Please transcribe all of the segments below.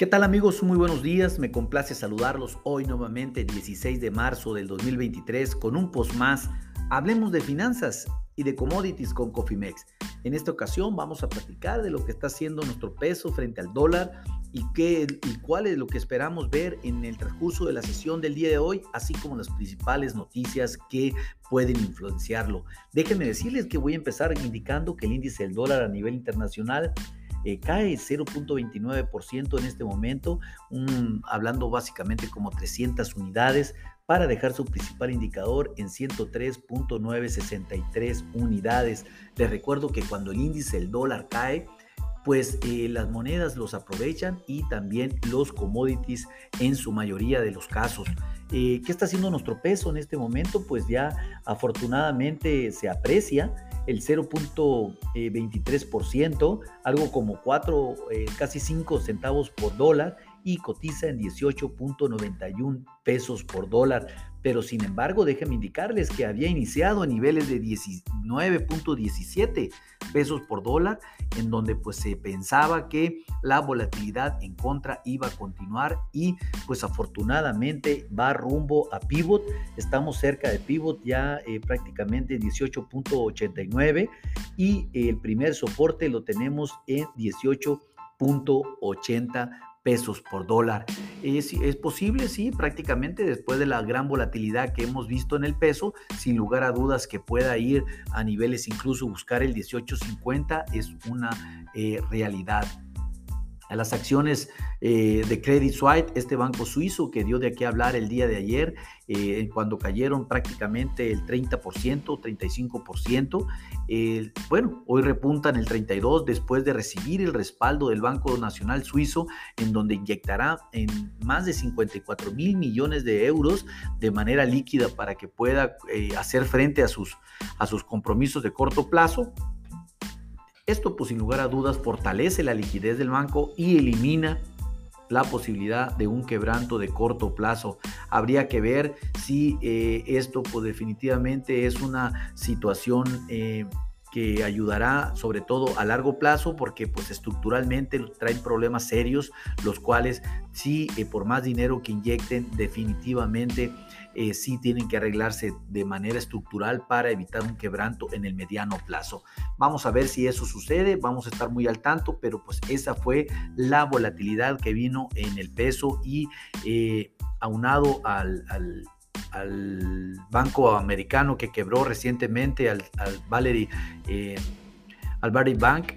¿Qué tal amigos? Muy buenos días, me complace saludarlos hoy nuevamente 16 de marzo del 2023 con un post más. Hablemos de finanzas y de commodities con Cofimex. En esta ocasión vamos a platicar de lo que está haciendo nuestro peso frente al dólar y, qué, y cuál es lo que esperamos ver en el transcurso de la sesión del día de hoy, así como las principales noticias que pueden influenciarlo. Déjenme decirles que voy a empezar indicando que el índice del dólar a nivel internacional eh, cae 0.29% en este momento, hablando básicamente como 300 unidades para dejar su principal indicador en 103.963 unidades. Les recuerdo que cuando el índice del dólar cae, pues eh, las monedas los aprovechan y también los commodities en su mayoría de los casos. Eh, ¿Qué está haciendo nuestro peso en este momento? Pues ya afortunadamente se aprecia el 0.23%, algo como 4, eh, casi 5 centavos por dólar y cotiza en 18.91 pesos por dólar. Pero sin embargo, déjenme indicarles que había iniciado a niveles de 19.17 pesos por dólar, en donde pues se pensaba que la volatilidad en contra iba a continuar y pues afortunadamente va rumbo a pivot. Estamos cerca de pivot ya eh, prácticamente 18.89 y el primer soporte lo tenemos en 18.80 pesos por dólar. ¿Es, ¿Es, posible? Sí, prácticamente después de la gran volatilidad que hemos visto en el peso, sin lugar a dudas que pueda ir a niveles incluso buscar el 18.50 es una eh, realidad a las acciones eh, de Credit Suisse, este banco suizo que dio de a hablar el día de ayer, eh, cuando cayeron prácticamente el 30%, 35%. bueno, hoy repuntan el 32% después de recibir el respaldo del Banco Nacional Suizo, en donde inyectará en más de 54 mil millones de euros de manera líquida para que pueda eh, hacer frente a sus, a sus compromisos de corto plazo esto, pues sin lugar a dudas, fortalece la liquidez del banco y elimina la posibilidad de un quebranto de corto plazo. Habría que ver si eh, esto, pues definitivamente es una situación eh, que ayudará sobre todo a largo plazo porque pues estructuralmente traen problemas serios los cuales sí eh, por más dinero que inyecten definitivamente eh, sí tienen que arreglarse de manera estructural para evitar un quebranto en el mediano plazo. Vamos a ver si eso sucede, vamos a estar muy al tanto, pero pues esa fue la volatilidad que vino en el peso y eh, aunado al, banco americano que quebró recientemente, al, Valerie. Eh, al Barry Bank,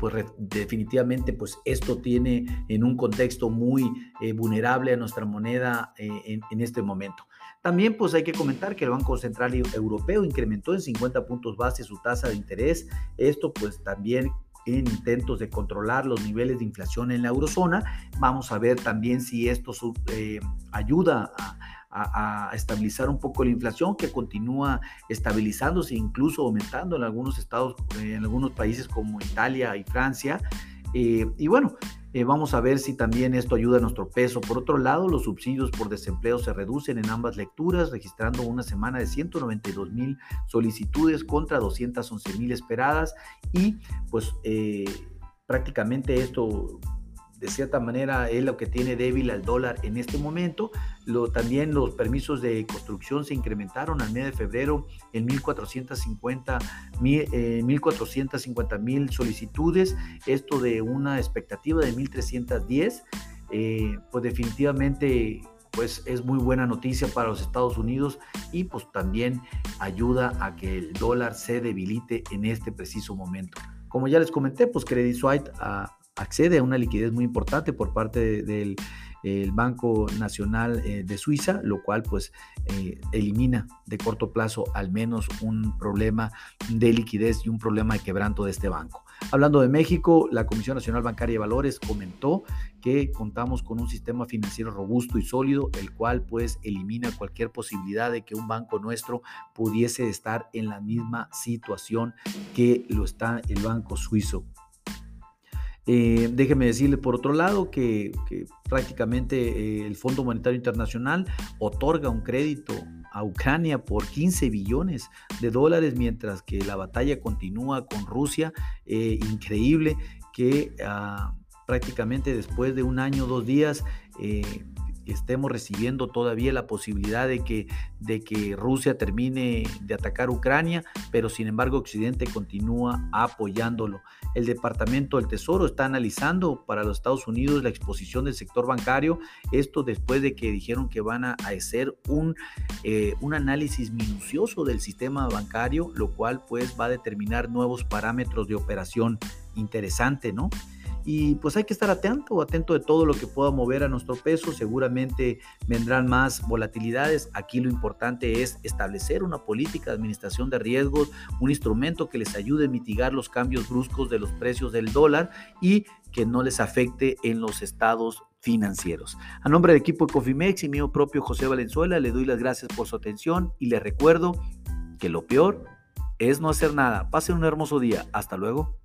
pues definitivamente pues esto tiene en un contexto muy vulnerable a nuestra moneda en, este momento. También pues hay que comentar que el Banco Central Europeo incrementó en 50 puntos base su tasa de interés. Esto pues también en intentos de controlar los niveles de inflación en la eurozona. Vamos a ver también si esto eh, ayuda a, estabilizar un poco la inflación que continúa estabilizándose, incluso aumentando en algunos estados, en algunos países como Italia y Francia. Eh, y bueno, eh, vamos a ver si también esto ayuda a nuestro peso. Por otro lado, los subsidios por desempleo se reducen en ambas lecturas, registrando una semana de 192 mil solicitudes contra 211 mil esperadas y pues eh, prácticamente esto de cierta manera es lo que tiene débil al dólar en este momento. Lo, también los permisos de construcción se incrementaron al mes de febrero en 1.450 eh, mil solicitudes, esto de una expectativa de 1.310. Eh, pues definitivamente pues es muy buena noticia para los Estados Unidos y pues también ayuda a que el dólar se debilite en este preciso momento. Como ya les comenté, pues Credit Suisse a, accede a una liquidez muy importante por parte del Banco Nacional eh, de Suiza, lo cual pues eh, elimina de corto plazo al menos un problema de liquidez y un problema de quebranto de este banco. Hablando de México, la Comisión Nacional Bancaria de Valores comentó que contamos con un sistema financiero robusto y sólido, el cual pues elimina cualquier posibilidad de que un banco nuestro pudiese estar en la misma situación que lo está el banco suizo. Eh, déjeme decirle por otro lado que, prácticamente eh, el Fondo Monetario Internacional otorga un crédito a Ucrania por 15 billones de dólares, mientras que la batalla continúa con Rusia. Eh, increíble que ah, prácticamente después de un año, dos días, eh, estemos recibiendo todavía la posibilidad de que, de que Rusia termine de atacar Ucrania, pero sin embargo Occidente continúa apoyándolo. El Departamento del Tesoro está analizando para los Estados Unidos la exposición del sector bancario, esto después de que dijeron que van a hacer un, eh, un análisis minucioso del sistema bancario, lo cual pues va a determinar nuevos parámetros de operación interesante, ¿no? Y pues hay que estar atento, atento de todo lo que pueda mover a nuestro peso. Seguramente vendrán más volatilidades. Aquí lo importante es establecer una política de administración de riesgos, un instrumento que les ayude a mitigar los cambios bruscos de los precios del dólar y que no les afecte en los estados financieros. A nombre del equipo de Cofimex y mío propio José Valenzuela, le doy las gracias por su atención y le recuerdo que lo peor es no hacer nada. Pasen un hermoso día. Hasta luego.